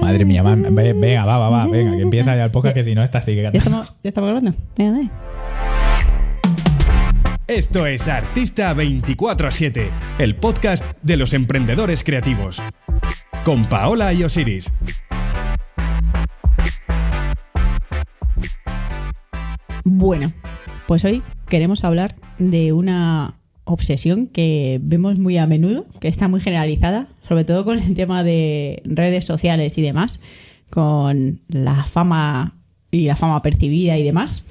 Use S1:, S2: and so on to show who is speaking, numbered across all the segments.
S1: Madre mía, va, venga, va, va, va, venga, que empieza ya el podcast, que si no, esta sigue
S2: ¿Ya
S1: cantando.
S2: estamos, ya estamos grabando? Venga, dale.
S3: Esto es Artista 24-7, el podcast de los emprendedores creativos. Con Paola y Osiris.
S2: Bueno, pues hoy queremos hablar de una obsesión que vemos muy a menudo, que está muy generalizada, sobre todo con el tema de redes sociales y demás, con la fama y la fama percibida y demás,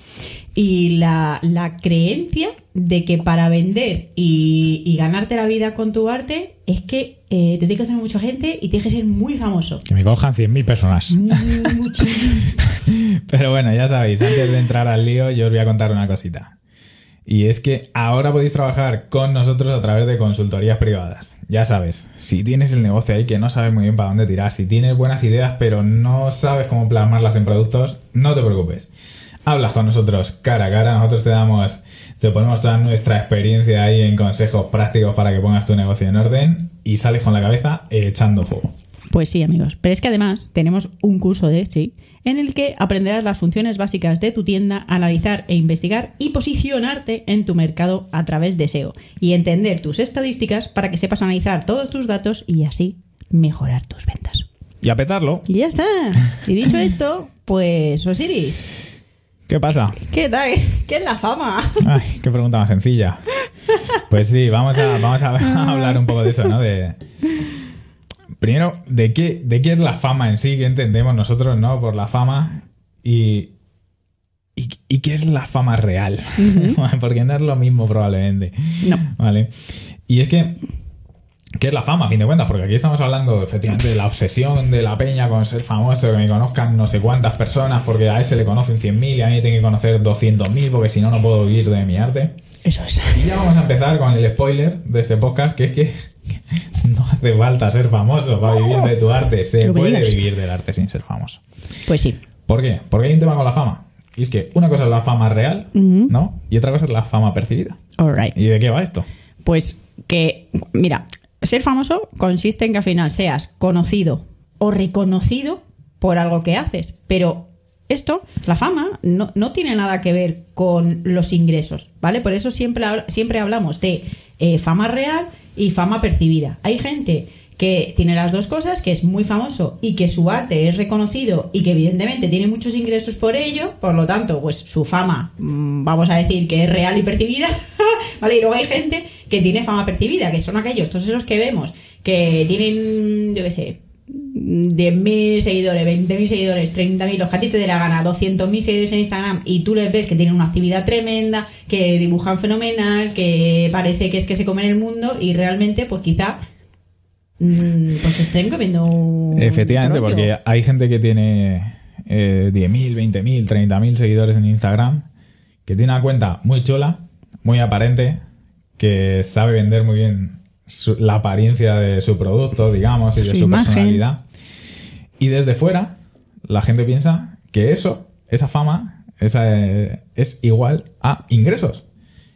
S2: y la, la creencia de que para vender y, y ganarte la vida con tu arte es que eh, te tiene que hacer mucha gente y tienes que ser muy famoso.
S1: Que me cojan 100.000 personas.
S2: Muchísimo.
S1: Pero bueno, ya sabéis, antes de entrar al lío, yo os voy a contar una cosita. Y es que ahora podéis trabajar con nosotros a través de consultorías privadas. Ya sabes, si tienes el negocio ahí que no sabes muy bien para dónde tirar, si tienes buenas ideas pero no sabes cómo plasmarlas en productos, no te preocupes. Hablas con nosotros cara a cara, nosotros te damos, te ponemos toda nuestra experiencia ahí en consejos prácticos para que pongas tu negocio en orden y sales con la cabeza echando fuego.
S2: Pues sí, amigos. Pero es que además tenemos un curso de Etsy en el que aprenderás las funciones básicas de tu tienda, analizar e investigar y posicionarte en tu mercado a través de SEO y entender tus estadísticas para que sepas analizar todos tus datos y así mejorar tus ventas.
S1: Y a petarlo.
S2: Y ya está. Y dicho esto, pues Osiris,
S1: ¿Qué pasa?
S2: ¿qué tal? ¿Qué es la fama?
S1: Ay, qué pregunta más sencilla. Pues sí, vamos a, vamos a hablar un poco de eso, ¿no? De. Primero, ¿de qué, ¿de qué es la fama en sí? ¿Qué entendemos nosotros, no? Por la fama. Y. ¿Y, y qué es la fama real? Porque no es lo mismo, probablemente.
S2: No.
S1: Vale. Y es que. ¿Qué es la fama, a fin de cuentas? Porque aquí estamos hablando efectivamente de la obsesión de la peña con ser famoso, que me conozcan no sé cuántas personas, porque a ese le conocen 100.000 y a mí me tienen que conocer 200.000, porque si no, no puedo vivir de mi arte.
S2: Eso es.
S1: Y ya vamos a empezar con el spoiler de este podcast, que es que no hace falta ser famoso para vivir de tu arte. Se
S2: No
S1: puede
S2: digas.
S1: vivir del arte sin ser famoso.
S2: Pues sí.
S1: ¿Por qué? Porque hay un tema con la fama. Y es que una cosa es la fama real. ¿no? Y otra cosa es la fama percibida.
S2: All right.
S1: ¿Y de qué va esto?
S2: Pues que, mira, ser famoso consiste en que al final seas conocido o reconocido por algo que haces. Pero esto, la fama, no, no tiene nada que ver con los ingresos, ¿vale? Por eso siempre, siempre hablamos de eh, fama real y fama percibida. Hay gente que tiene las dos cosas, que es muy famoso y que su arte es reconocido y que evidentemente tiene muchos ingresos por ello, por lo tanto, pues su fama, mm, vamos a decir que es real y percibida, ¿vale? Y luego hay gente que tiene fama percibida, que son aquellos, todos esos que vemos, que tienen, yo qué sé, 10.000 seguidores, 20.000 seguidores, 30.000, los que a ti te dé la gana, 200.000 seguidores en Instagram y tú les ves que tienen una actividad tremenda, que dibujan fenomenal, que parece que es que se comen el mundo y realmente pues quizá mm, pues estén comiendo un
S1: Efectivamente, porque hay gente que tiene eh, 10.000, 20.000, 30.000 seguidores en Instagram, que tiene una cuenta muy chula, muy aparente, que sabe vender muy bien su- la apariencia de su producto, digamos, y de
S2: Su
S1: personalidad. Y desde fuera, la gente piensa que eso, esa fama, esa, eh, es igual a ingresos.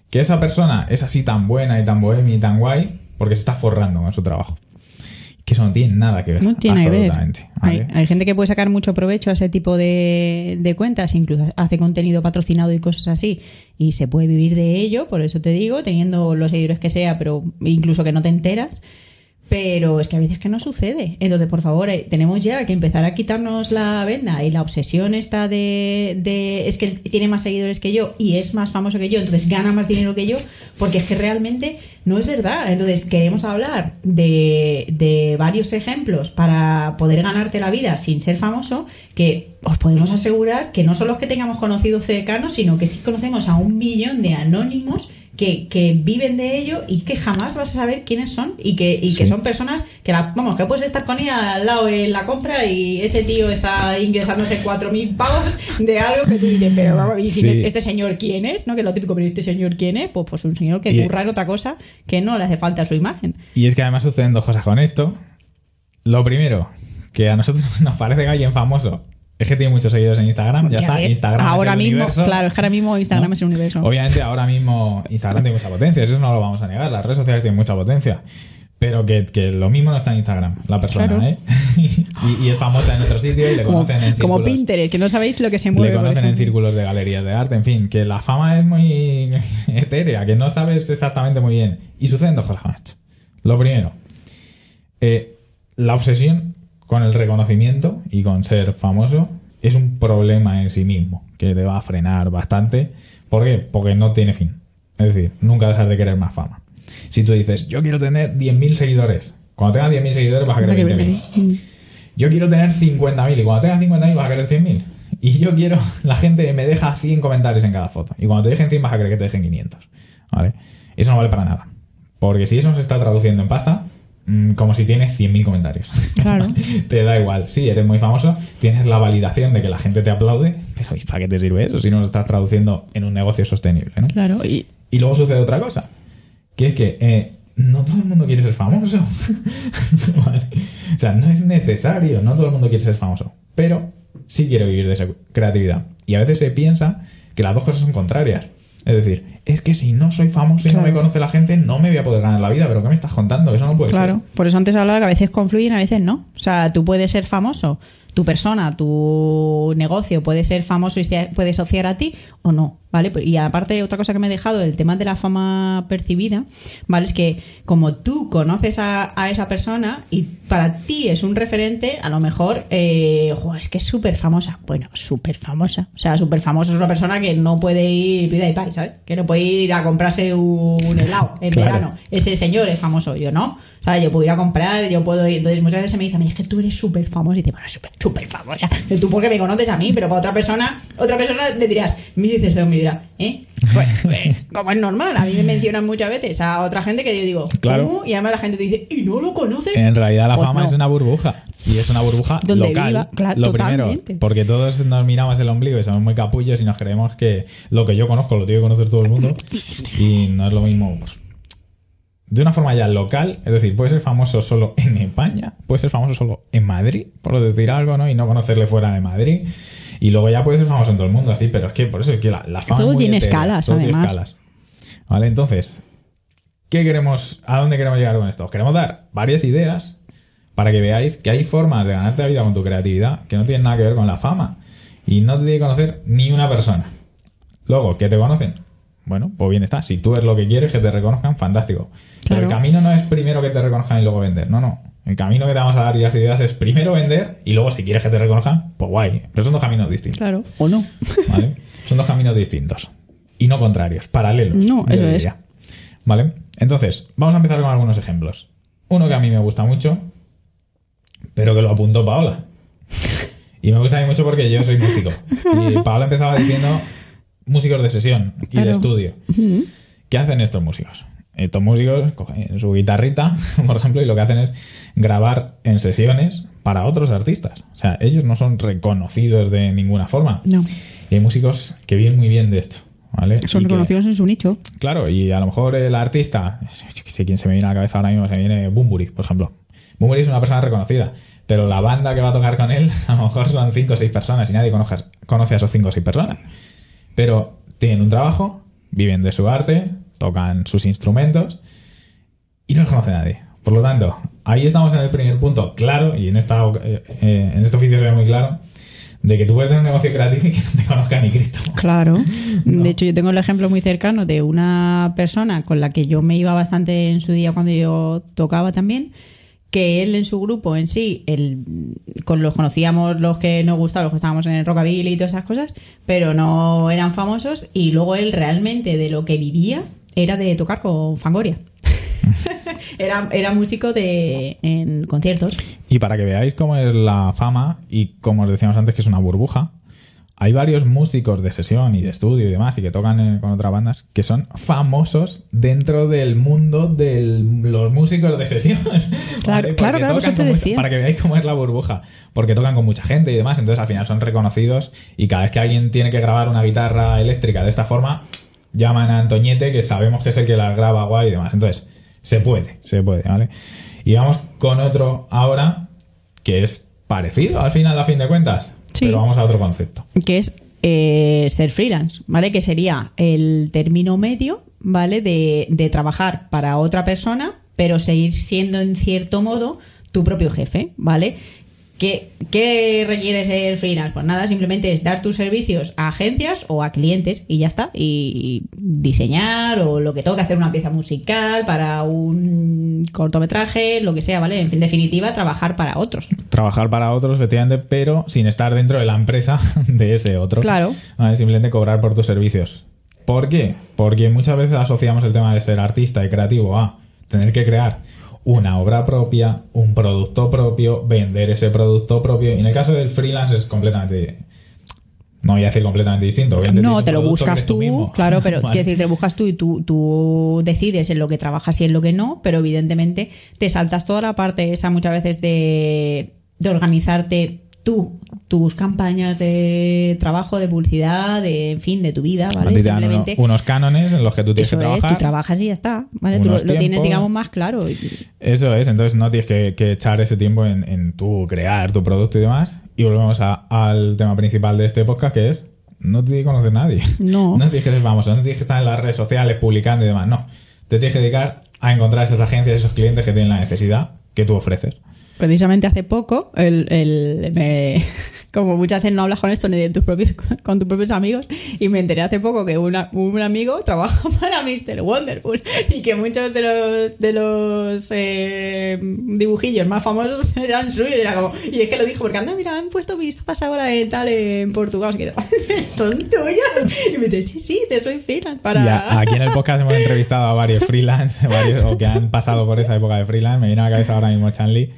S1: Que esa persona es así tan buena y tan bohemia y tan guay porque se está forrando con su trabajo. Que eso no tiene nada que ver.
S2: No tiene que ver.
S1: absolutamente,
S2: Hay,
S1: ¿vale?
S2: hay gente que puede sacar mucho provecho a ese tipo de, de cuentas, incluso hace contenido patrocinado y cosas así, y se puede vivir de ello, por eso te digo, teniendo los seguidores que sea, pero incluso que no te enteras. Pero es que a veces que no sucede. Entonces, por favor, eh, tenemos ya que empezar a quitarnos la venda y la obsesión esta de, de es que tiene más seguidores que yo y es más famoso que yo, entonces gana más dinero que yo, porque es que realmente no es verdad. Entonces, queremos hablar de, de varios ejemplos para poder ganarte la vida sin ser famoso, que os podemos asegurar que no solo es que tengamos conocidos cercanos, sino que que conocemos a un millón de anónimos que, que viven de ello y que jamás vas a saber quiénes son y que, y que son personas que la, vamos, que puedes estar con ella al lado en la compra y ese tío está ingresándose 4.000 pavos de algo que tú dices, pero vamos, y si
S1: Sí.
S2: este señor quién es, ¿no? Que es lo típico, pero este señor quién es, pues, pues un señor que
S1: Y-
S2: curra en otra cosa que no le hace falta a su imagen.
S1: Y es que además suceden dos cosas con esto. Lo primero, que a nosotros nos parece que alguien famoso Es que tiene muchos seguidores en Instagram. Ya,
S2: Ya
S1: está.
S2: ves.
S1: Instagram
S2: ahora
S1: es el
S2: mismo,
S1: universo.
S2: claro, es que ahora mismo Instagram
S1: ¿no?
S2: es el universo.
S1: Obviamente, ahora mismo Instagram tiene mucha potencia, eso no lo vamos a negar. Las redes sociales tienen mucha potencia. Pero que, que lo mismo no está en Instagram, la persona,
S2: Claro.
S1: ¿eh? y, y es famosa en otro sitio y le
S2: como,
S1: conocen en
S2: como
S1: círculos.
S2: Pinterest, que no sabéis lo que se
S1: Le
S2: mueve. por
S1: conocen en círculos de galerías de arte, en fin, que la fama es muy etérea, que no sabes exactamente muy bien. Y suceden dos cosas con esto. Lo primero, eh, la obsesión con el reconocimiento y con ser famoso es un problema en sí mismo, que te va a frenar bastante. ¿Por qué? Porque no tiene fin. Es decir, nunca dejas de querer más fama. Si tú dices, yo quiero tener 10.000 seguidores, cuando tengas 10.000 seguidores vas a querer 20.000. Yo quiero tener 50.000 y cuando tengas 50.000 vas a querer 100.000. Y yo quiero, la gente me deja 100 comentarios en cada foto. Y cuando te dejen 100 vas a querer que te dejen 500. ¿Vale? Eso no vale para nada. Porque si eso se está traduciendo en pasta, como si tienes 100.000 comentarios.
S2: Claro.
S1: te da igual. Sí, eres muy famoso, tienes la validación de que la gente te aplaude, pero ¿y para qué te sirve eso si no lo estás traduciendo en un negocio sostenible? ¿no?
S2: Claro, y
S1: Y luego sucede otra cosa, que es que eh, no todo el mundo quiere ser famoso. Vale. O sea, no es necesario, no todo el mundo quiere ser famoso, pero sí quiere vivir de esa creatividad. Y a veces se piensa que las dos cosas son contrarias. Es decir, es que si no soy famoso y no
S2: Claro.
S1: me conoce la gente, no me voy a poder ganar la vida, pero ¿qué me estás contando? Eso no puede
S2: Claro,
S1: ser.
S2: por eso antes hablaba que a veces confluyen, a veces no. O sea, tú puedes ser famoso, tu persona, tu negocio puede ser famoso y se puede asociar a ti o no, ¿vale? Y aparte, otra cosa que me he dejado, el tema de la fama percibida, ¿vale? Es que como tú conoces a, a esa persona y para ti es un referente, a lo mejor, eh, "Jo, es que es súper famosa. Bueno, súper famosa. O sea, súper famosa es una persona que no puede ir pida y pay, ¿sabes? Que no puede ir a comprarse un helado en
S1: Claro.
S2: verano ese señor es famoso, yo no. O sea, yo puedo ir a comprar, yo puedo ir. Entonces muchas veces se me dice a mí, es que tú eres súper famoso. Y dice, bueno, súper, súper famosa. Tú porque me conoces a mí, pero para otra persona, otra persona le dirás, mire, te me dirá, ¿eh? Bueno, eh, como es normal, a mí me mencionan muchas veces a otra gente que yo digo,
S1: Claro.
S2: ¿cómo? Y además la gente te dice, ¿y no lo conoces?
S1: En realidad la
S2: Pues
S1: fama
S2: no.
S1: es una burbuja. Y es una burbuja
S2: Donde
S1: local.
S2: viva, claro,
S1: lo primero, porque todos nos miramos el ombligo y somos muy capullos y nos creemos que lo que yo conozco lo tiene que conocer todo el mundo. y no es lo mismo. pues, de una forma ya local, es decir, puede ser famoso solo en España, puede ser famoso solo en Madrid, por decir algo, ¿no? Y no conocerle fuera de Madrid. Y luego ya puede ser famoso en todo el mundo, así, pero es que por eso es que la, la fama.
S2: Todo
S1: es muy
S2: tiene escalas,
S1: todo tiene
S2: además.
S1: escalas. Vale, entonces, ¿qué queremos, a dónde queremos llegar con esto? Os queremos dar varias ideas para que veáis que hay formas de ganarte la vida con tu creatividad que no tienen nada que ver con la fama. Y no te tiene que conocer ni una persona. Luego, ¿qué te conocen? Bueno, pues bien está. Si tú es lo que quieres, que te reconozcan, fantástico. Pero el camino no es primero que te reconozcan y luego vender. No, no. El camino que te vamos a dar y las ideas es primero vender y luego si quieres que te reconozcan, pues guay. Pero son dos caminos distintos.
S2: Claro, o no.
S1: ¿Vale? Son dos caminos distintos. Y no contrarios, paralelos.
S2: No, eso es.
S1: ¿Vale? Entonces, vamos a empezar con algunos ejemplos. Uno que a mí me gusta mucho, pero que lo apuntó Paola. Y me gusta a mí mucho porque yo soy músico. Y Paola empezaba diciendo músicos de sesión y de estudio. ¿Qué hacen estos músicos? Estos músicos cogen su guitarrita, por ejemplo, y lo que hacen es grabar en sesiones para otros artistas. O sea, ellos no son reconocidos de ninguna forma.
S2: No.
S1: Y hay músicos que viven muy bien de esto. ¿vale?
S2: Son
S1: Y que-
S2: reconocidos en su nicho.
S1: Claro, y a lo mejor el artista, yo que sé quién se me viene a la cabeza ahora mismo, se me viene Bumburi, por ejemplo. Bumburi es una persona reconocida, pero la banda que va a tocar con él a lo mejor son 5 o 6 personas y nadie conoce, conoce a esos 5 o 6 personas. Pero tienen un trabajo, viven de su arte, tocan sus instrumentos y no les conoce nadie. Por lo tanto, ahí estamos en el primer punto claro, y en, esta, eh, eh, en este oficio se ve muy claro, de que tú puedes tener un negocio creativo y que no te conozca ni Cristo.
S2: Claro. De hecho, yo tengo el ejemplo muy cercano de una persona con la que yo me iba bastante en su día cuando yo tocaba también, que él en su grupo en sí, él, con los conocíamos los que nos gustaban, los que estábamos en el rockabilly y todas esas cosas, pero no eran famosos y luego él realmente de lo que vivía era de tocar con Fangoria. era, era músico de en conciertos.
S1: Y para que veáis cómo es la fama y como os decíamos antes que es una burbuja, hay varios músicos de sesión y de estudio y demás y que tocan con otras bandas que son famosos dentro del mundo de los músicos de sesión.
S2: Claro, claro, claro, eso te decía.
S1: para que veáis cómo es la burbuja, porque tocan con mucha gente y demás, entonces al final son reconocidos y cada vez que alguien tiene que grabar una guitarra eléctrica de esta forma, llaman a Antoñete, que sabemos que es el que las graba guay y demás. Entonces, se puede, se puede, ¿vale? Y vamos con otro ahora que es parecido al final, a fin de cuentas.
S2: Sí.
S1: Pero vamos a otro concepto.
S2: que es eh, ser freelance, ¿vale? Que sería el término medio, ¿vale? De, de trabajar para otra persona, pero seguir siendo en cierto modo tu propio jefe, ¿vale? ¿Qué, qué requiere ser freelance? Pues nada, simplemente es dar tus servicios a agencias o a clientes y ya está. Y diseñar o lo que toque, hacer una pieza musical para un cortometraje, lo que sea, ¿vale? En definitiva, trabajar para otros.
S1: Trabajar para otros, efectivamente, pero sin estar dentro de la empresa de ese otro.
S2: Claro.
S1: ¿Vale? Simplemente cobrar por tus servicios. ¿Por qué? Porque muchas veces asociamos el tema de ser artista y creativo a tener que crear una obra propia, un producto propio, vender ese producto propio. Y en el caso del freelance es completamente. No voy a decir completamente distinto. obviamente
S2: No, te lo buscas tú, claro, pero
S1: Vale.
S2: quiero decir, te lo buscas tú y tú, tú decides en lo que trabajas y en lo que no, pero evidentemente te saltas toda la parte esa muchas veces de, de organizarte tú, tus campañas de trabajo, de publicidad, de, en fin, de tu vida, ¿vale?
S1: te dan
S2: Simplemente
S1: unos cánones en los que tú tienes
S2: eso
S1: que
S2: es,
S1: trabajar.
S2: tú trabajas y ya está, ¿vale? Tú lo, tienes, digamos, más claro.
S1: Eso es, entonces no tienes que, que echar ese tiempo en, en tú crear tu producto y demás. Y volvemos a- al tema principal de este podcast, que es no te tiene que conocer nadie.
S2: No.
S1: No tienes que ser famoso, no tienes que estar en las redes sociales publicando y demás. No. Te tienes que dedicar a encontrar esas agencias, esos clientes que tienen la necesidad que tú ofreces.
S2: Precisamente hace poco, el, el- me- como muchas veces no hablas con esto ni de tus propios, con tus propios amigos, y me enteré hace poco que una- un amigo trabaja para Mr. Wonderful y que muchos de los, de los eh, dibujillos más famosos eran suyos. y es que lo dijo porque anda, mira, han puesto vistas ahora en tal en Portugal. Así que, ¿Esto es tuyo? Y me dice, sí, sí, te soy freelance para.
S1: Aquí en el podcast hemos entrevistado a varios freelance, o que han pasado por esa época de freelance. Me viene a la cabeza ahora mismo Chanli,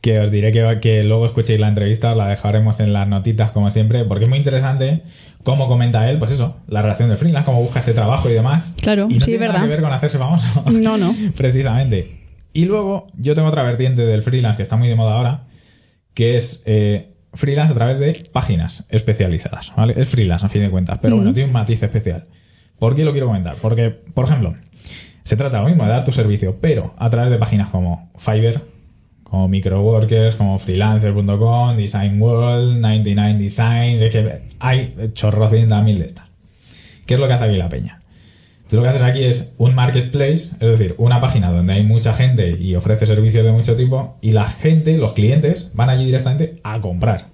S1: que os diré que, que luego escuchéis la entrevista, la dejaremos en las notitas como siempre, porque es muy interesante cómo comenta él, pues eso, la relación del freelance, cómo busca ese trabajo y demás.
S2: Claro,
S1: y no
S2: sí,
S1: tiene nada
S2: verdad.
S1: que ver con hacerse famoso.
S2: No, no.
S1: Precisamente. Y luego yo tengo otra vertiente del freelance que está muy de moda ahora, que es eh, freelance a través de páginas especializadas. ¿vale? Es freelance a fin de cuentas, pero bueno, tiene un matiz especial. ¿Por qué lo quiero comentar? Porque, por ejemplo, se trata lo mismo de dar tu servicio, pero a través de páginas como Fiverr, como Microworkers, como freelancer.com, Design World, 99 Designs, es que hay chorros de mil de estas. ¿Qué es lo que hace aquí la peña? Tú lo que haces aquí es un marketplace, es decir, una página donde hay mucha gente y ofrece servicios de mucho tipo y la gente, los clientes, van allí directamente a comprar.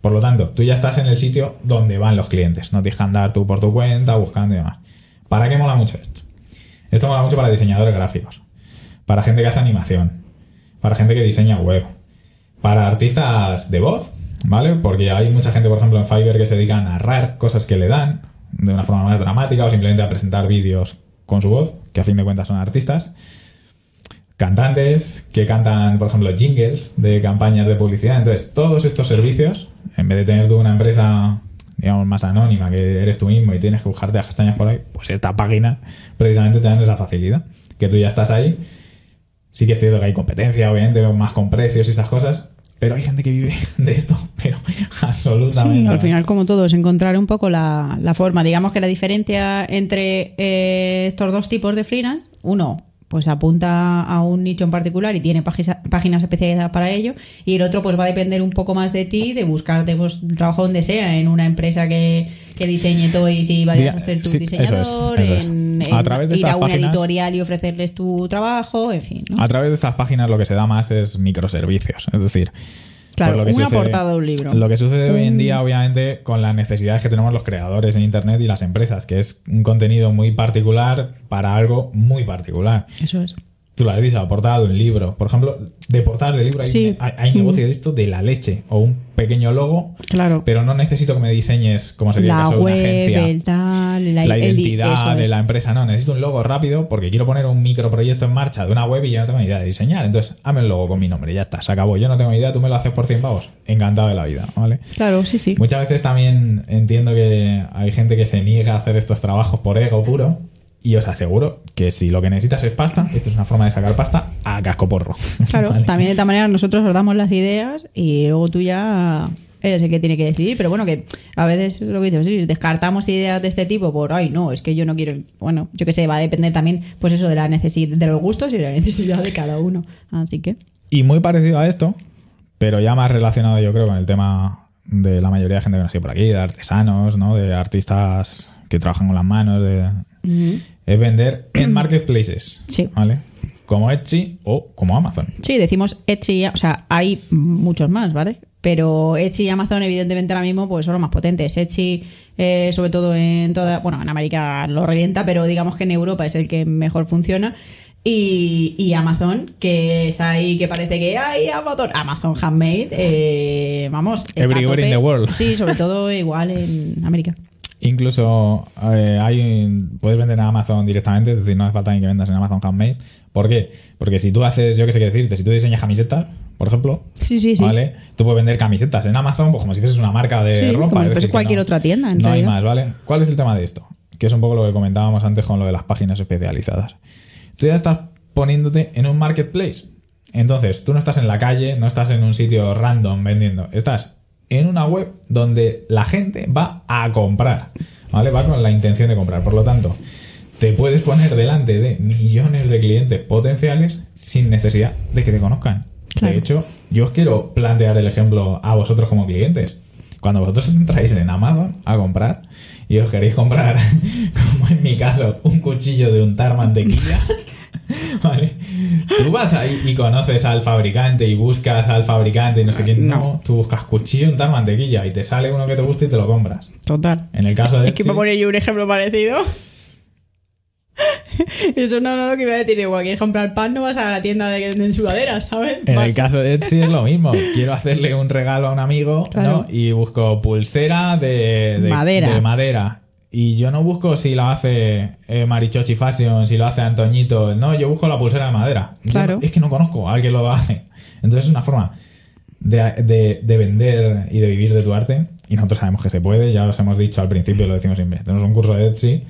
S1: Por lo tanto, tú ya estás en el sitio donde van los clientes, no tienes que andar tú por tu cuenta buscando y demás. ¿Para qué mola mucho esto? Esto mola mucho para diseñadores gráficos, para gente que hace animación, para gente que diseña web, para artistas de voz, ¿vale? Porque hay mucha gente, por ejemplo, en Fiverr que se dedica a narrar cosas que le dan de una forma más dramática o simplemente a presentar vídeos con su voz, que a fin de cuentas son artistas. Cantantes que cantan, por ejemplo, jingles de campañas de publicidad. Entonces, todos estos servicios, en vez de tener tú una empresa, digamos, más anónima, que eres tú mismo y tienes que buscarte a castañas por ahí, pues esta página precisamente te dan esa facilidad. Que tú ya estás ahí. Sí que es cierto que hay competencia, obviamente, más con precios y esas cosas. Pero hay gente que vive de esto, pero absolutamente.
S2: Sí, al final, como todo, es encontrar un poco la, la forma. Digamos que la diferencia entre eh, estos dos tipos de freelance, uno pues apunta a un nicho en particular y tiene página- páginas especializadas para ello, y el otro pues va a depender un poco más de ti, de buscarte pues, trabajo donde sea, en una empresa que, que diseñe toys y vayas a ser tu
S1: sí, eso es,
S2: diseñador,
S1: es.
S2: en,
S1: A
S2: en
S1: través de
S2: ir a una
S1: páginas-
S2: editorial y ofrecerles tu trabajo, en fin. ¿no?
S1: A través de estas páginas lo que se da más es microservicios. Es decir,
S2: Claro,
S1: pues lo que
S2: una
S1: sucede-
S2: portada de un libro. Mm.
S1: Lo que sucede hoy en día, obviamente, con las necesidades que tenemos los creadores en Internet y las empresas, que es un contenido muy particular para algo muy particular.
S2: Eso es.
S1: Tú lo has dicho, la portada de un libro. Por ejemplo, de portadas de libro hay,
S2: Sí.
S1: hay, hay negocio de esto de la leche o un pequeño logo,
S2: Claro.
S1: pero no necesito que me diseñes como sería el
S2: la
S1: caso de una agencia.
S2: el tal, la,
S1: la
S2: el
S1: identidad de la empresa. No, necesito un logo rápido porque quiero poner un microproyecto en marcha de una web y yo no tengo ni idea de diseñar. Entonces, hazme el logo con mi nombre ya está, se acabó. Yo no tengo ni idea, tú me lo haces por 100 pavos. Encantado de la vida, ¿vale?
S2: Claro, sí, sí.
S1: Muchas veces también entiendo que hay gente que se niega a hacer estos trabajos por ego puro. Y os aseguro que si lo que necesitas es pasta, esto es una forma de sacar pasta a casco porro.
S2: Claro,
S1: ¿Vale?
S2: también de esta manera nosotros os damos las ideas y luego tú ya eres el que tiene que decidir. Pero bueno, que a veces lo que dices, sí, descartamos ideas de este tipo por, ay, no, es que yo no quiero. Bueno, yo qué sé, va a depender también, pues eso, de la necesidad, de los gustos y de la necesidad de cada uno. Así que,
S1: Y muy parecido a esto, pero ya más relacionado yo creo con el tema de la mayoría de gente que nos sigue por aquí, de artesanos, ¿no? De artistas que trabajan con las manos, de, es vender en marketplaces.
S2: Sí.
S1: ¿Vale? Como Etsy o como Amazon.
S2: Sí, decimos Etsy, o sea, hay muchos más, ¿vale? Pero Etsy y Amazon, evidentemente, ahora mismo pues son los más potentes. Etsy, eh, sobre todo en toda. Bueno, en América lo revienta, pero digamos que en Europa es el que mejor funciona. Y, y Amazon, que está ahí, que parece que hay Amazon, Amazon Handmade, eh, vamos.
S1: Everywhere in the world.
S2: Sí, sobre todo igual en América.
S1: Incluso eh, hay, puedes vender en Amazon directamente, es decir, no hace falta ni que vendas en Amazon Handmade. ¿Por qué? Porque si tú haces, yo qué sé qué decirte, si tú diseñas camisetas, por ejemplo,
S2: Sí, sí, sí.
S1: ¿vale? Tú puedes vender camisetas en Amazon, pues como si fueses una marca de ropa.
S2: como si fuese cualquier
S1: no-
S2: otra tienda, en
S1: no hay más, ¿vale? ¿Cuál es el tema de esto? Que es un poco lo que comentábamos antes con lo de las páginas especializadas. Tú ya estás poniéndote en un marketplace. Entonces, tú no estás en la calle, no estás en un sitio random vendiendo, estás en una web donde la gente va a comprar, ¿vale? Va con la intención de comprar. Por lo tanto, te puedes poner delante de millones de clientes potenciales sin necesidad de que te conozcan.
S2: Claro.
S1: De hecho, yo os quiero plantear el ejemplo a vosotros como clientes. Cuando vosotros entráis en Amazon a comprar y os queréis comprar, como en mi caso, un cuchillo de untar mantequilla, ¿vale? Tú vas ahí y conoces al fabricante y buscas al fabricante y no sé quién. No,
S2: No.
S1: tú buscas cuchillo de untar mantequilla y te sale uno que te guste y te lo compras.
S2: Total.
S1: En el caso de
S2: Es que me pone yo un ejemplo parecido. Eso no, no, lo que iba a decir. Igual quieres comprar pan, no vas a la tienda de, de sudaderas, ¿sabes?
S1: En
S2: Vas-
S1: el caso de Etsy es lo mismo. Quiero hacerle un regalo a un amigo
S2: Claro.
S1: ¿no? y busco pulsera de, de-
S2: Madera.
S1: de madera. Y yo no busco si la hace eh, Marichochi Fashion, si lo hace Antoñito. No, yo busco la pulsera de madera.
S2: Claro.
S1: no- es que no conozco a alguien que lo hace. Entonces es una forma de, de- de vender y de vivir de tu arte. Y nosotros sabemos que se puede, ya os hemos dicho al principio, lo decimos siempre. Tenemos un curso de Etsy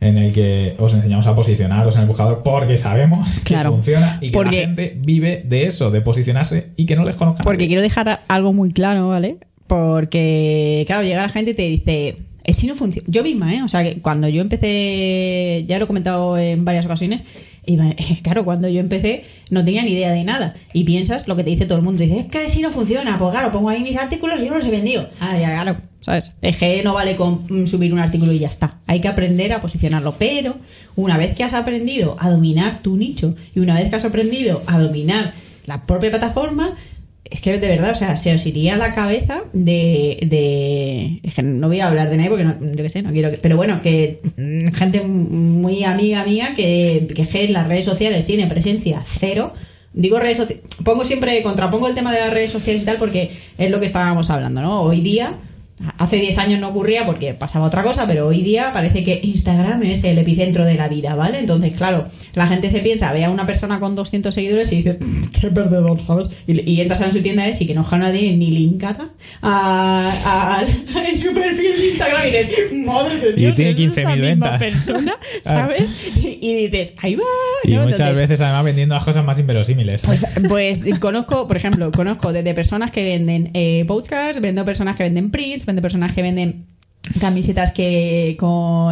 S1: en el que os enseñamos a posicionaros en el buscador porque sabemos que funciona y que
S2: Porque-
S1: la gente vive de eso, de posicionarse y que no les conozcan.
S2: Porque quiero dejar algo muy claro, ¿vale? Porque, claro, llega la gente y te dice, Etsy no funciona. Yo misma, ¿eh? O sea, que cuando yo empecé, ya lo he comentado en varias ocasiones, iba- claro, cuando yo empecé no tenía ni idea de nada. Y piensas lo que te dice todo el mundo. Dices, es que Etsy no funciona. Pues claro, pongo ahí mis artículos y yo no los he vendido. Ah, ya, claro, ¿sabes? Es que no vale con mm, subir un artículo y ya está. Hay que aprender a posicionarlo. Pero una vez que has aprendido a dominar tu nicho y una vez que has aprendido a dominar la propia plataforma, es que de verdad, o sea, se os iría la cabeza de. de es que no voy a hablar de nadie porque no, yo qué sé, no quiero que. Pero bueno, que mm, gente muy amiga mía que, que en las redes sociales tiene presencia cero. Digo redes sociales. Pongo siempre, contrapongo el tema de las redes sociales y tal porque es lo que estábamos hablando, ¿no? Hoy día. Hace 10 años no ocurría porque pasaba otra cosa, pero hoy día parece que Instagram es el epicentro de la vida, ¿vale? Entonces, claro, la gente se piensa, ve a una persona con 200 seguidores y dice, qué perdedor, ¿sabes? Y, y entras en su tienda y que no tiene ni linkada a, a- en su perfil de Instagram y dices, madre de
S1: Y
S2: Dios,
S1: tiene
S2: ¿es esta
S1: 15.000
S2: misma
S1: ventas.
S2: persona, ¿sabes? Y, y dices, ahí va.
S1: Y
S2: ¿no?
S1: muchas
S2: Entonces,
S1: veces además vendiendo las cosas más inverosímiles.
S2: pues, pues conozco, por ejemplo, conozco desde personas que venden eh, podcasts, vendo personas que venden prints, vendo personas que venden camisetas que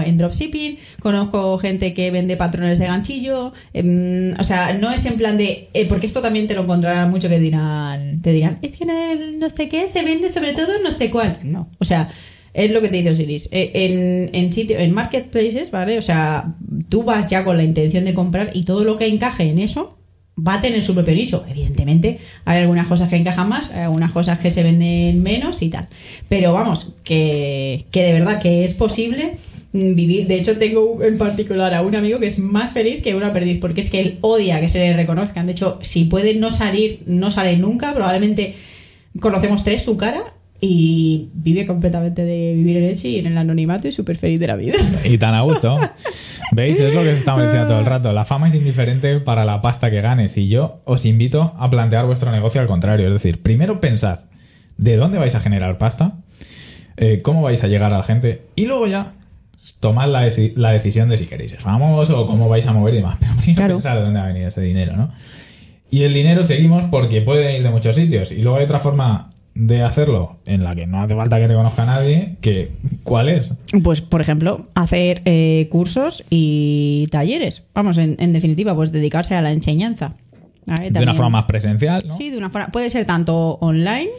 S2: en dropshipping, conozco gente que vende patrones de ganchillo, em, o sea, no es en plan de, eh, porque esto también te lo encontrarán mucho que dirán, te dirán, es que el no sé qué se vende sobre todo no sé cuál, no, o sea, es lo que te dice Osiris. Eh, En, en sitio, en marketplaces, ¿vale? O sea, tú vas ya con la intención de comprar y todo lo que encaje en eso va a tener su propio nicho. Evidentemente, hay algunas cosas que encajan más, hay algunas cosas que se venden menos y tal. Pero vamos, que, que de verdad que es posible mm, vivir. De hecho, tengo en particular a un amigo que es más feliz que una perdiz, porque es que él odia que se le reconozcan. De hecho, si puede no salir, no sale nunca. Probablemente conocemos tres su cara y vive completamente de vivir en y en el anonimato y súper feliz de la vida.
S1: Y tan a gusto. ¿Veis? Es lo que os estamos diciendo todo el rato. La fama es indiferente para la pasta que ganes. Y yo os invito a plantear vuestro negocio al contrario. Es decir, primero pensad de dónde vais a generar pasta, eh, cómo vais a llegar a la gente, y luego ya tomad la, la decisión de si queréis ser famoso o cómo vais a mover y demás. Pero primero
S2: Claro.
S1: pensad de dónde va a venir ese dinero, ¿no? Y el dinero seguimos porque puede venir de muchos sitios. Y luego hay otra forma de hacerlo en la que no hace falta que te conozca nadie, que ¿cuál es?
S2: Pues, por ejemplo, hacer eh, cursos y talleres. Vamos, en, en definitiva, pues dedicarse a la enseñanza. ¿vale?
S1: De una forma más presencial, ¿no?
S2: Sí, de una forma. Puede ser tanto online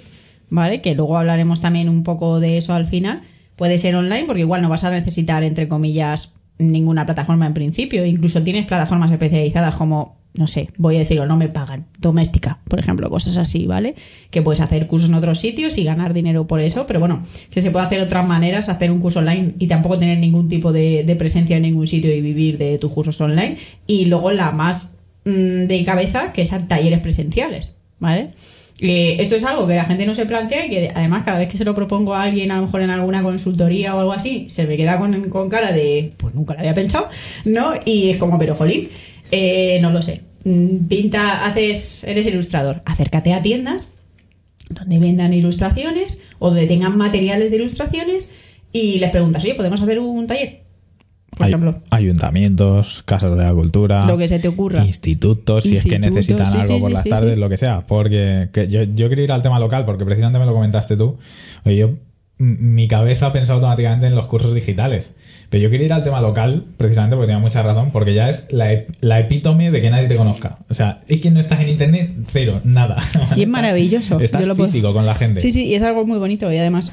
S2: ¿vale? Que luego hablaremos también un poco de eso al final. Puede ser online porque igual no vas a necesitar, entre comillas, ninguna plataforma en principio. Incluso tienes plataformas especializadas como, no sé, voy a decirlo, no me pagan. Doméstica, por ejemplo, cosas así, ¿vale? Que puedes hacer cursos en otros sitios y ganar dinero por eso. Pero bueno, que se puede hacer otras maneras, hacer un curso online y tampoco tener ningún tipo de, presencia en ningún sitio y vivir de tus cursos online. Y luego la más mm, de cabeza, que es talleres presenciales, ¿vale? Eh, esto es algo que la gente no se plantea y que además cada vez que se lo propongo a alguien, a lo mejor en alguna consultoría o algo así, se me queda con, con cara de, pues nunca lo había pensado, ¿no? Y es como, pero jolín, eh, no lo sé. Mm, Pinta, haces, eres ilustrador, acércate a tiendas donde vendan ilustraciones o donde tengan materiales de ilustraciones y les preguntas, oye, ¿podemos hacer un taller? Por
S1: Ay-
S2: ejemplo.
S1: Ayuntamientos, casas de la cultura.
S2: Lo que se te ocurra.
S1: Institutos, si es que necesitan
S2: sí,
S1: algo
S2: sí,
S1: por
S2: sí,
S1: las tardes, lo que sea. Porque que yo, yo quería ir al tema local, porque precisamente me lo comentaste tú. Oye, yo, mi cabeza ha pensado automáticamente en los cursos digitales. Pero yo quería ir al tema local, precisamente porque tenía mucha razón, porque ya es la, ep- la epítome de que nadie te conozca. O sea, es que no estás en internet, cero, nada.
S2: Y es maravilloso.
S1: Estás
S2: Yo lo puedo-
S1: físico con la gente.
S2: Sí, sí, y es algo muy bonito y además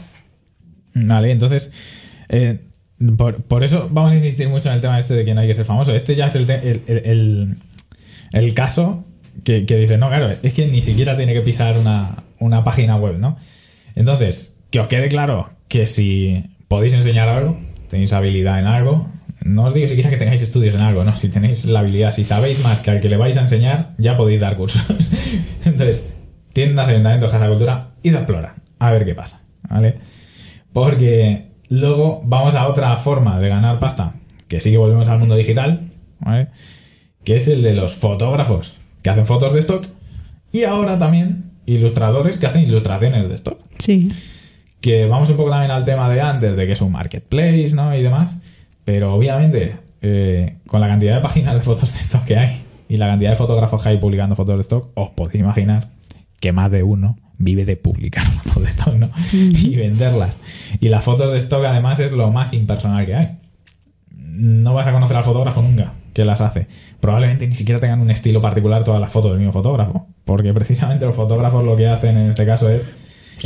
S1: Vale, entonces, eh, por, por eso vamos a insistir mucho en el tema este de que no hay que ser famoso. Este ya es el, el, el- el- el caso que, que dice, no, claro, es que ni siquiera tiene que pisar una, una página web, ¿no? Entonces, que os quede claro que si podéis enseñar algo, tenéis habilidad en algo, no os digo siquiera que tengáis estudios en algo, ¿no? Si tenéis la habilidad, si sabéis más que al que le vais a enseñar, ya podéis dar cursos. Entonces, tiendas, ayuntamientos, casa de cultura, id a explorar, a ver qué pasa, ¿vale? Porque luego vamos a otra forma de ganar pasta, que sí que volvemos al mundo digital. Que es el de los fotógrafos que hacen fotos de stock y ahora también ilustradores que hacen ilustraciones de stock.
S2: sí.
S1: Que vamos un poco también al tema de antes, de que es un marketplace, ¿no? Y demás. Pero obviamente, eh, con la cantidad de páginas de fotos de stock que hay y la cantidad de fotógrafos que hay publicando fotos de stock, os podéis imaginar que más de uno vive de publicar fotos de stock, ¿no? Y venderlas. Y las fotos de stock, además, es lo más impersonal que hay. No vas a conocer al fotógrafo nunca que las hace. Probablemente ni siquiera tengan un estilo particular todas las fotos del mismo fotógrafo. Porque precisamente los fotógrafos lo que hacen en este caso es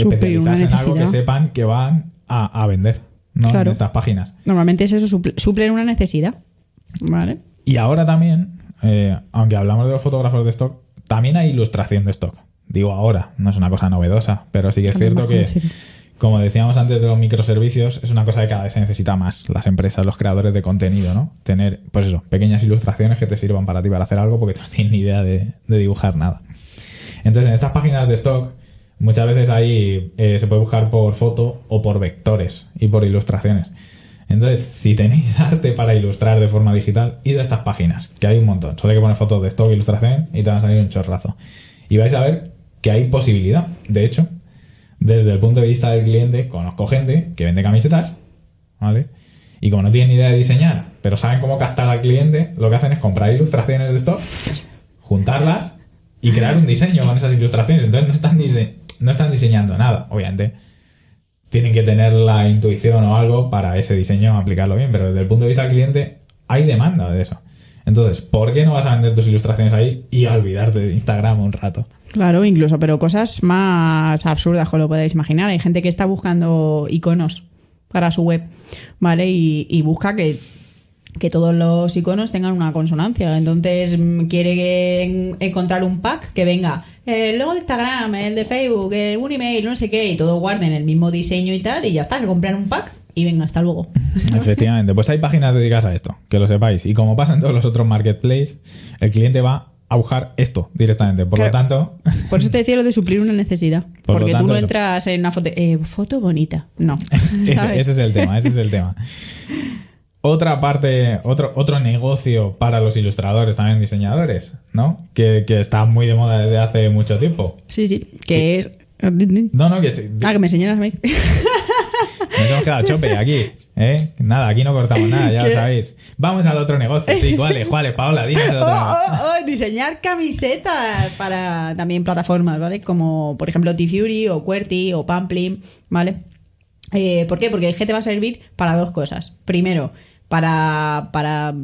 S2: Suplir una
S1: en algo que sepan que van a, a vender, ¿no?
S2: Claro.
S1: En estas páginas.
S2: Normalmente es eso, suple- suplen una necesidad. ¿Vale?
S1: Y ahora también, eh, aunque hablamos de los fotógrafos de stock, también hay ilustración de stock. Digo ahora, no es una cosa novedosa, pero sí que es cierto que, como decíamos antes de los microservicios, es una cosa que cada vez se necesita más, las empresas, los creadores de contenido, ¿no? Tener, pues eso, pequeñas ilustraciones que te sirvan para ti para hacer algo porque tú no tienes ni idea de, de dibujar nada. Entonces, en estas páginas de stock, muchas veces ahí eh, se puede buscar por foto o por vectores y por ilustraciones. Entonces, si tenéis arte para ilustrar de forma digital, id a estas páginas, que hay un montón. Solo hay que poner fotos de stock, ilustración y te van a salir un chorrazo. Y vais a ver que hay posibilidad. De hecho, desde el punto de vista del cliente, conozco gente que vende camisetas, ¿vale? Y como no tienen ni idea de diseñar, pero saben cómo captar al cliente, lo que hacen es comprar ilustraciones de stock, juntarlas y crear un diseño con esas ilustraciones. Entonces no están, dise- no están diseñando nada, obviamente. Tienen que tener la intuición o algo para ese diseño aplicarlo bien, pero desde el punto de vista del cliente hay demanda de eso. Entonces, ¿por qué no vas a vender tus ilustraciones ahí y olvidarte de Instagram un rato?
S2: Claro, incluso, pero cosas más absurdas, como lo podéis imaginar. Hay gente que está buscando iconos para su web, ¿vale? Y busca que, que todos los iconos tengan una consonancia. Entonces mm, quiere que en- encontrar un pack que venga eh, el logo de Instagram, el de Facebook, eh, un email, no sé qué, y todo guarden el mismo diseño y tal, y ya está, que compran un pack y venga, hasta luego.
S1: Efectivamente, pues hay páginas dedicadas a esto, que lo sepáis. Y como pasa en todos los otros marketplaces, el cliente va a buscar esto directamente. Por lo tanto,
S2: Por eso te decía lo de suplir una necesidad.
S1: Por
S2: porque
S1: tanto,
S2: tú no
S1: eso.
S2: entras en una foto, eh, foto bonita. No.
S1: ese es el tema, ese es el tema. Otra parte, otro, otro negocio para los ilustradores, también diseñadores, ¿no? Que, que está muy de moda desde hace mucho tiempo.
S2: Sí, sí. Que es.
S1: No, no, que sí,
S2: Ah, que me enseñaras a mí.
S1: nos hemos quedado chope aquí, ¿eh? Nada, aquí no cortamos nada, ya lo sabéis. Vamos al otro negocio, sí, ¿cuál es? ¿Cuál es, Paola? Dinos el
S2: Oh,
S1: otro negocio.
S2: oh, oh, diseñar camisetas para también plataformas, ¿vale? Como por ejemplo T-Fury o QWERTY o Pamplin, ¿vale? Eh, ¿Por qué? Porque el G te va a servir para dos cosas. Primero, para, para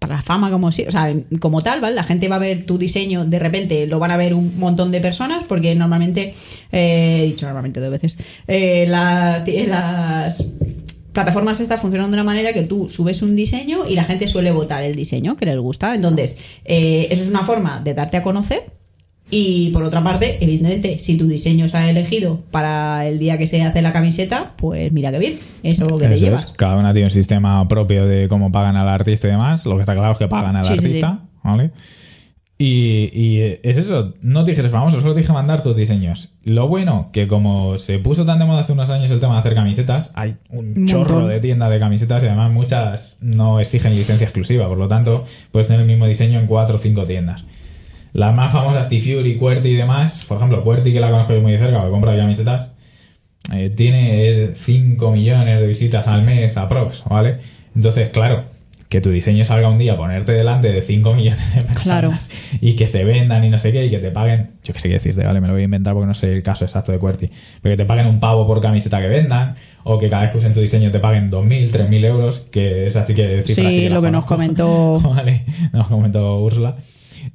S2: para fama como o sea, como tal, ¿vale? La gente va a ver tu diseño, de repente lo van a ver un montón de personas, porque normalmente, eh, he dicho normalmente dos veces, eh, las, las plataformas estas funcionan de una manera que tú subes un diseño y la gente suele votar el diseño que les gusta. Entonces, eh, eso es una forma de darte a conocer. Y por otra parte, evidentemente, si tu diseño se ha elegido para el día que se hace la camiseta, pues mira qué bien, eso que te llevas.
S1: es. Cada una tiene un sistema propio de cómo pagan al artista y demás. Lo que está claro es que pagan al
S2: Sí, sí,
S1: artista, ¿vale? Y, y es eso, no te dije ser famoso, solo te dije mandar tus diseños. Lo bueno, que como se puso tan de moda hace unos años el tema de hacer camisetas, hay un
S2: Un
S1: chorro
S2: montón.
S1: de tiendas de camisetas y además muchas no exigen licencia exclusiva, por lo tanto puedes tener el mismo diseño en cuatro o cinco tiendas. Las más famosas, T-Fury, QWERTY y demás, por ejemplo, QWERTY que la conozco yo muy de cerca, porque compra camisetas, eh, tiene 5 millones de visitas al mes aprox, ¿vale? Entonces, claro, que tu diseño salga un día, ponerte delante de 5 millones de personas
S2: Claro.
S1: y que se vendan y no sé qué, y que te paguen, yo qué sé qué decirte, ¿vale? Me lo voy a inventar porque no sé el caso exacto de QWERTY, pero que te paguen un pavo por camiseta que vendan, o que cada vez que usen tu diseño te paguen 2.000, 3.000 euros, que es así que
S2: Sí,
S1: cifras sí que las
S2: lo que nos comentó.
S1: Vale, nos comentó Úrsula.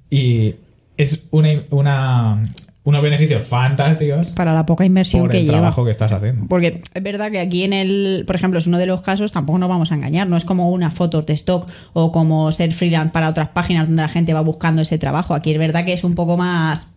S1: Y es una, una, unos beneficios fantásticos
S2: Para la poca inversión
S1: por
S2: que
S1: el
S2: lleva.
S1: trabajo que estás haciendo.
S2: Porque es verdad que aquí en el, por ejemplo, es uno de los casos, tampoco nos vamos a engañar, no es como una foto de stock o como ser freelance para otras páginas donde la gente va buscando ese trabajo. Aquí es verdad que es un poco más,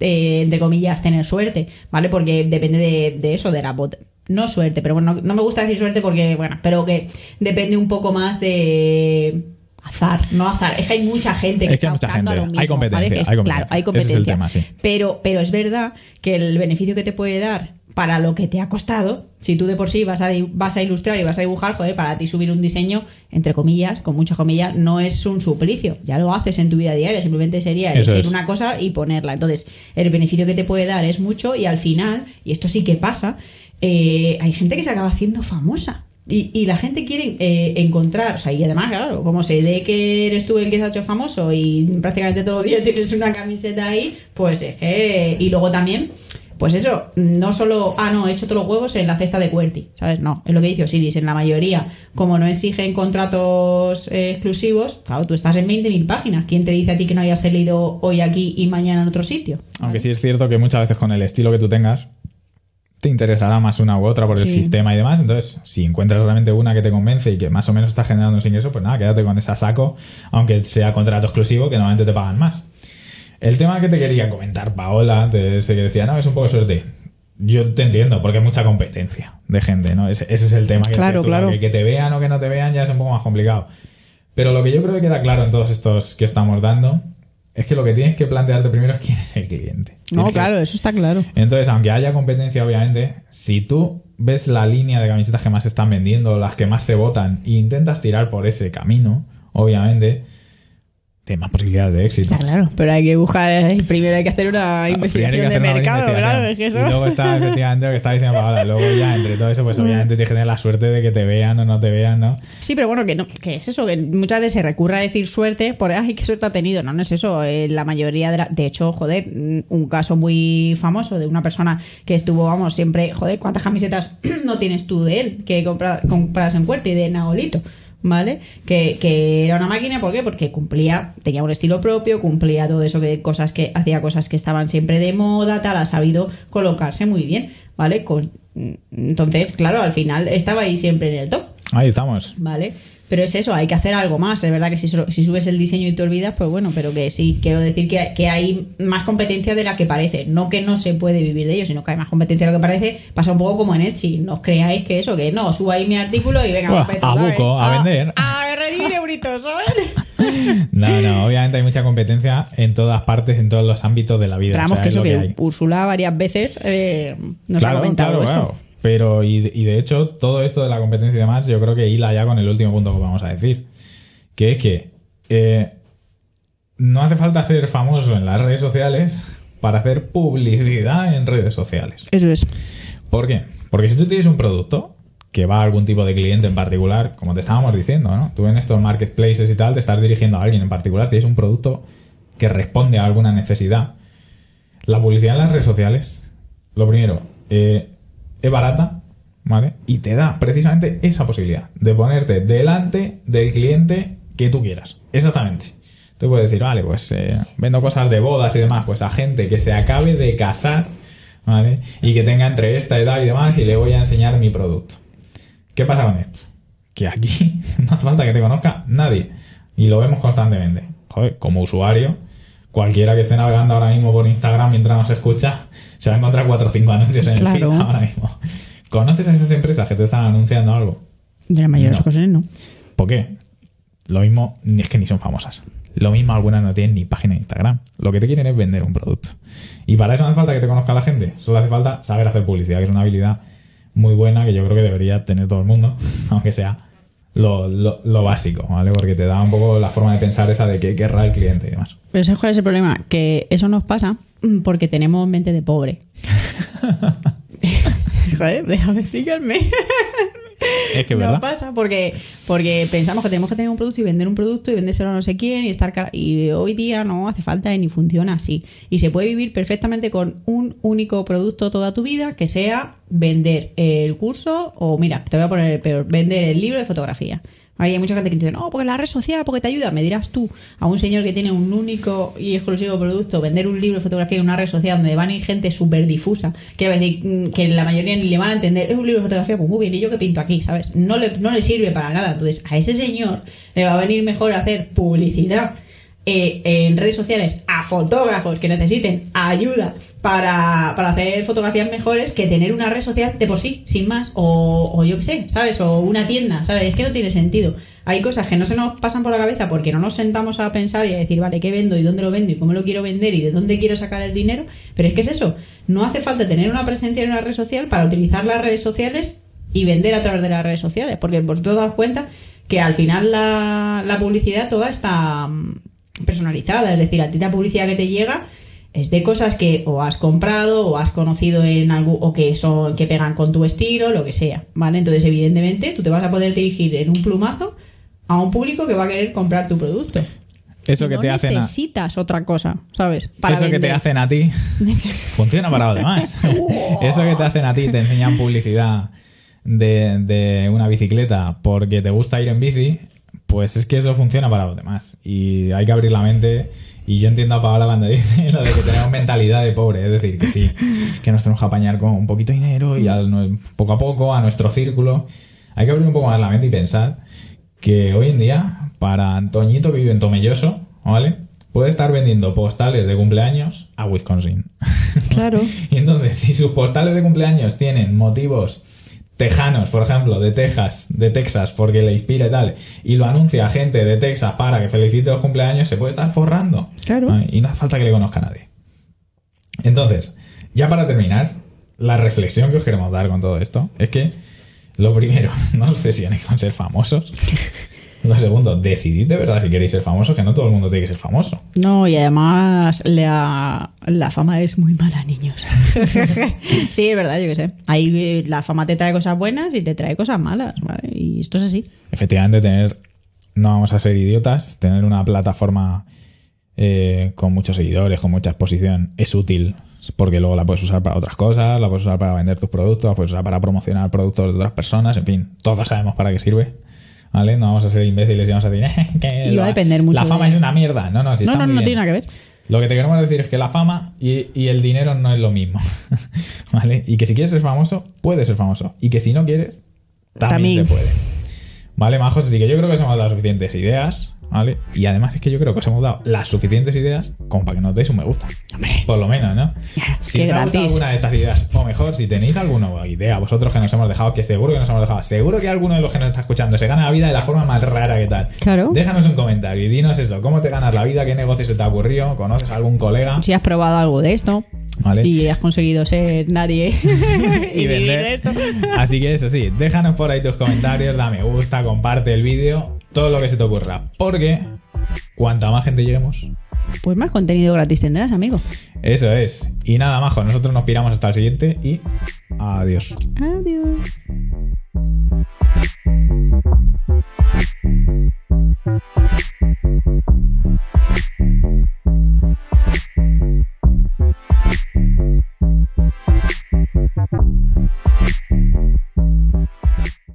S2: eh, entre comillas, tener suerte, ¿vale? Porque depende de, de eso, de la bot. No suerte, pero bueno, no me gusta decir suerte porque, bueno, pero que depende un poco más de azar, no azar. Es que hay mucha gente que
S1: Es que
S2: está
S1: hay mucha
S2: buscando a
S1: gente,
S2: lo mismo,
S1: hay competencia,
S2: ¿vale? Que es-
S1: hay
S2: Claro, hay
S1: competencia. Es tema, sí.
S2: Pero, pero es verdad que el beneficio que te puede dar para lo que te ha costado, si tú de por sí vas a, vas a ilustrar y vas a dibujar, joder, para ti subir un diseño, entre comillas, con muchas comillas, no es un suplicio. Ya lo haces en tu vida diaria, simplemente sería elegir
S1: es.
S2: una cosa y ponerla. Entonces, el beneficio que te puede dar es mucho y al final, y esto sí que pasa, eh, hay gente que se acaba haciendo famosa. Y, y la gente quiere eh, encontrar, o sea, y además, claro, como se ve que eres tú el que se ha hecho famoso y prácticamente todos los días tienes una camiseta ahí, pues es que. Y luego también, pues eso, no solo, ah, no, he hecho todos los huevos en la cesta de QWERTY, ¿sabes? No, es lo que dice Osiris, en la mayoría, como no exigen contratos exclusivos, claro, tú estás en 20.000 páginas. ¿Quién te dice a ti que no hayas salido hoy aquí y mañana en otro sitio?
S1: Aunque sí es cierto que muchas veces con el estilo que tú tengas, te interesará más una u otra por el sistema y demás. Entonces, si encuentras realmente una que te convence y que más o menos está generando un ingreso, pues nada, quédate con esa saco, aunque sea contrato exclusivo, que normalmente te pagan más. El tema que te quería comentar, Paola, de ese que decía, no, es un poco suerte. Yo te entiendo, porque hay mucha competencia de gente, ¿no? Ese, ese es el tema que
S2: Claro,
S1: tú,
S2: claro.
S1: Que, que te vean o que no te vean ya es un poco más complicado. Pero lo que yo creo que queda claro en todos estos que estamos dando es que lo que tienes que plantearte primero es quién es el cliente.
S2: No,
S1: Tienes que-
S2: claro, eso está claro.
S1: Entonces, aunque haya competencia, obviamente, si tú ves la línea de camisetas que más se están vendiendo, las que más se votan, e intentas tirar por ese camino, obviamente, tienes más posibilidades de éxito.
S2: Está claro, pero hay que buscar, eh, primero hay que hacer una
S1: hay
S2: investigación de
S1: una
S2: mercado, claro, es que eso...
S1: Y luego está efectivamente lo que está diciendo Paola. Luego ya entre todo eso, pues obviamente tienes que tener la suerte de que te vean o no te vean, ¿no?
S2: Sí, pero bueno, que, no, que es eso, que muchas veces se recurre a decir suerte por, ay, qué suerte ha tenido. No, no es eso. eh, la mayoría de la- De hecho, joder, mm, un caso muy famoso de una persona que estuvo, vamos, siempre, joder, ¿cuántas camisetas no tienes tú de él que compra, compras en Puerto y de Naolito? ¿Vale? Que, que era una máquina, ¿por qué? Porque cumplía, tenía un estilo propio, cumplía todo eso que cosas que hacía cosas que estaban siempre de moda, tal, ha sabido colocarse muy bien, ¿vale? Con, entonces, claro, al final estaba ahí siempre en el top.
S1: Ahí estamos.
S2: Vale. Pero es eso, hay que hacer algo más. Es verdad que si, subes el diseño y te olvidas, pues bueno, pero que sí, quiero decir que, que hay más competencia de la que parece. No que no se puede vivir de ello, sino que hay más competencia de lo que parece. Pasa un poco como en Etsy. No os creáis que eso, que no, suba ahí mi artículo y venga,
S1: a buco, a vender.
S2: A recibir euritos, ¿sabes?
S1: No, no, obviamente hay mucha competencia en todas partes, en todos los ámbitos de la vida.
S2: Esperamos
S1: o sea,
S2: que
S1: es
S2: eso que. Úrsula varias veces eh, nos ha comentado
S1: claro,
S2: eso.
S1: claro. Pero, y, de- y de hecho, todo esto de la competencia y demás, yo creo que hila ya con el último punto que vamos a decir. Que es que eh, no hace falta ser famoso en las redes sociales para hacer publicidad en redes sociales.
S2: Eso es.
S1: ¿Por qué? Porque si tú tienes un producto que va a algún tipo de cliente en particular, como te estábamos diciendo, ¿no? Tú en estos marketplaces y tal te estás dirigiendo a alguien en particular, tienes un producto que responde a alguna necesidad. La publicidad en las redes sociales, lo primero, eh, es barata, ¿vale? Y te da precisamente esa posibilidad de ponerte delante del cliente que tú quieras. Exactamente. Tú puedes decir, vale, pues eh, vendo cosas de bodas y demás, pues a gente que se acabe de casar, ¿vale? Y que tenga entre esta edad y demás, y le voy a enseñar mi producto. ¿Qué pasa con esto? Que aquí no hace falta que te conozca nadie. Y lo vemos constantemente. Joder, como usuario, cualquiera que esté navegando ahora mismo por Instagram mientras nos escucha, se va a encontrar cuatro o cinco anuncios en el feed ahora mismo. ¿Conoces a esas empresas que te están anunciando algo?
S2: De la mayoría de las
S1: No.
S2: ocasiones no.
S1: ¿Por qué? Lo mismo, es que ni son famosas. Lo mismo algunas no tienen ni página de Instagram. Lo que te quieren es vender un producto. Y para eso no hace falta que te conozca la gente. Solo hace falta saber hacer publicidad, que es una habilidad muy buena que yo creo que debería tener todo el mundo, aunque sea lo, lo- lo básico, ¿vale? Porque te da un poco la forma de pensar esa de qué querrá el cliente y demás.
S2: Pero ¿sabes cuál es el problema? Que eso nos pasa porque tenemos mente de pobre. Joder, déjame explicarme.
S1: Es que es
S2: Nos
S1: verdad.
S2: pasa porque, porque pensamos que tenemos que tener un producto y vender un producto y vendérselo a no sé quién y estar y hoy día no hace falta y ni funciona así. Y se puede vivir perfectamente con un único producto toda tu vida que sea vender el curso o mira, te voy a poner el peor, vender el libro de fotografía. Hay mucha gente que dice, no, porque la red social, porque te ayuda. Me dirás tú a un señor que tiene un único y exclusivo producto, vender un libro de fotografía en una red social donde van a ir gente súper difusa. Quiero decir, mm, que la mayoría ni le van a entender. Es un libro de fotografía, pues muy bien, ¿y yo qué pinto aquí? ¿Sabes? No le, no le sirve para nada. Entonces, a ese señor le va a venir mejor hacer publicidad eh, en redes sociales a fotógrafos que necesiten ayuda para, para hacer fotografías mejores que tener una red social de por sí, sin más, o, yo qué sé, ¿sabes? O una tienda, ¿sabes? Es que no tiene sentido. Hay cosas que no se nos pasan por la cabeza porque no nos sentamos a pensar y a decir, vale, ¿qué vendo y dónde lo vendo y cómo lo quiero vender y de dónde quiero sacar el dinero? Pero es que es eso, no hace falta tener una presencia en una red social para utilizar las redes sociales y vender a través de las redes sociales, porque vosotros daos cuenta que al final la, la publicidad toda está mm, personalizada, es decir, a ti la publicidad que te llega es de cosas que o has comprado o has conocido en algo o que son que pegan con tu estilo, lo que sea, ¿vale? Entonces, evidentemente, tú te vas a poder dirigir en un plumazo a un público que va a querer comprar tu producto.
S1: Eso que
S2: no
S1: te hacen a,
S2: necesitas otra cosa, ¿sabes? Para
S1: eso que te hacen a ti funciona para los demás. Eso que te hacen a ti, te enseñan publicidad de, de una bicicleta porque te gusta ir en bici, pues es que eso funciona para los demás. Y hay que abrir la mente. Y yo entiendo a Paola cuando dice lo de que tenemos mentalidad de pobre, es decir, que sí, que nos tenemos que apañar con un poquito de dinero y al- poco a poco a nuestro círculo. Hay que abrir un poco más la mente y pensar que hoy en día, para Antoñito que vive en Tomelloso, ¿vale? Puede estar vendiendo postales de cumpleaños a Wisconsin.
S2: Claro.
S1: Y entonces, si sus postales de cumpleaños tienen motivos tejanos, por ejemplo, de Texas, de Texas, porque le inspira y tal, y lo anuncia a gente de Texas para que felicite los cumpleaños, se puede estar forrando.
S2: Claro.
S1: Y no hace falta que le conozca a nadie. Entonces, ya para terminar, la reflexión que os queremos dar con todo esto es que, lo primero, no os obsesionéis con ser famosos. Lo segundo, decidid de verdad si queréis ser famosos, que no todo el mundo tiene que ser famoso.
S2: No, y además la, la fama es muy mala, niños. sí, es verdad, yo qué sé. Ahí eh, la fama te trae cosas buenas y te trae cosas malas, ¿vale? Y esto es así.
S1: efectivamente tener, no vamos a ser idiotas, tener una plataforma eh, con muchos seguidores, con mucha exposición, es útil porque luego la puedes usar para otras cosas, la puedes usar para vender tus productos, la puedes usar para promocionar productos de otras personas, en fin, todos sabemos para qué sirve. ¿Vale? No vamos a ser imbéciles y vamos a decir "Eh, que
S2: Y va a
S1: la,
S2: depender mucho
S1: la fama
S2: de-
S1: es una mierda. No, no, si
S2: no,
S1: está
S2: no,
S1: muy
S2: no
S1: bien.
S2: tiene nada que ver.
S1: Lo que te queremos decir es que la fama y, y el dinero no es lo mismo. ¿Vale? Y que si quieres ser famoso, puedes ser famoso. Y que si no quieres, también,
S2: También.
S1: se puede. ¿Vale, majos? Así que yo creo que hemos dado suficientes ideas. ¿Vale? Y además es que yo creo que os hemos dado las suficientes ideas como para que nos deis un me gusta.
S2: Hombre.
S1: Por lo menos, ¿no? Si os ha gustado alguna de estas ideas, o mejor, si tenéis alguna idea vosotros que nos hemos dejado, que seguro que nos hemos dejado, seguro que alguno de los que nos está escuchando se gana la vida de la forma más rara que tal.
S2: Claro.
S1: Déjanos un comentario y dinos eso, ¿cómo te ganas la vida? ¿Qué negocio se te ha ocurrido? ¿Conoces a algún colega?
S2: Si has probado algo de esto y has conseguido ser nadie
S1: y, vender. Así que eso sí, déjanos por ahí tus comentarios, da me gusta, comparte el vídeo, todo lo que se te ocurra. Porque cuanta más gente lleguemos,
S2: pues más contenido gratis tendrás, amigo.
S1: Eso es. Y nada, majo, nosotros nos piramos hasta el siguiente y adiós.
S2: Adiós.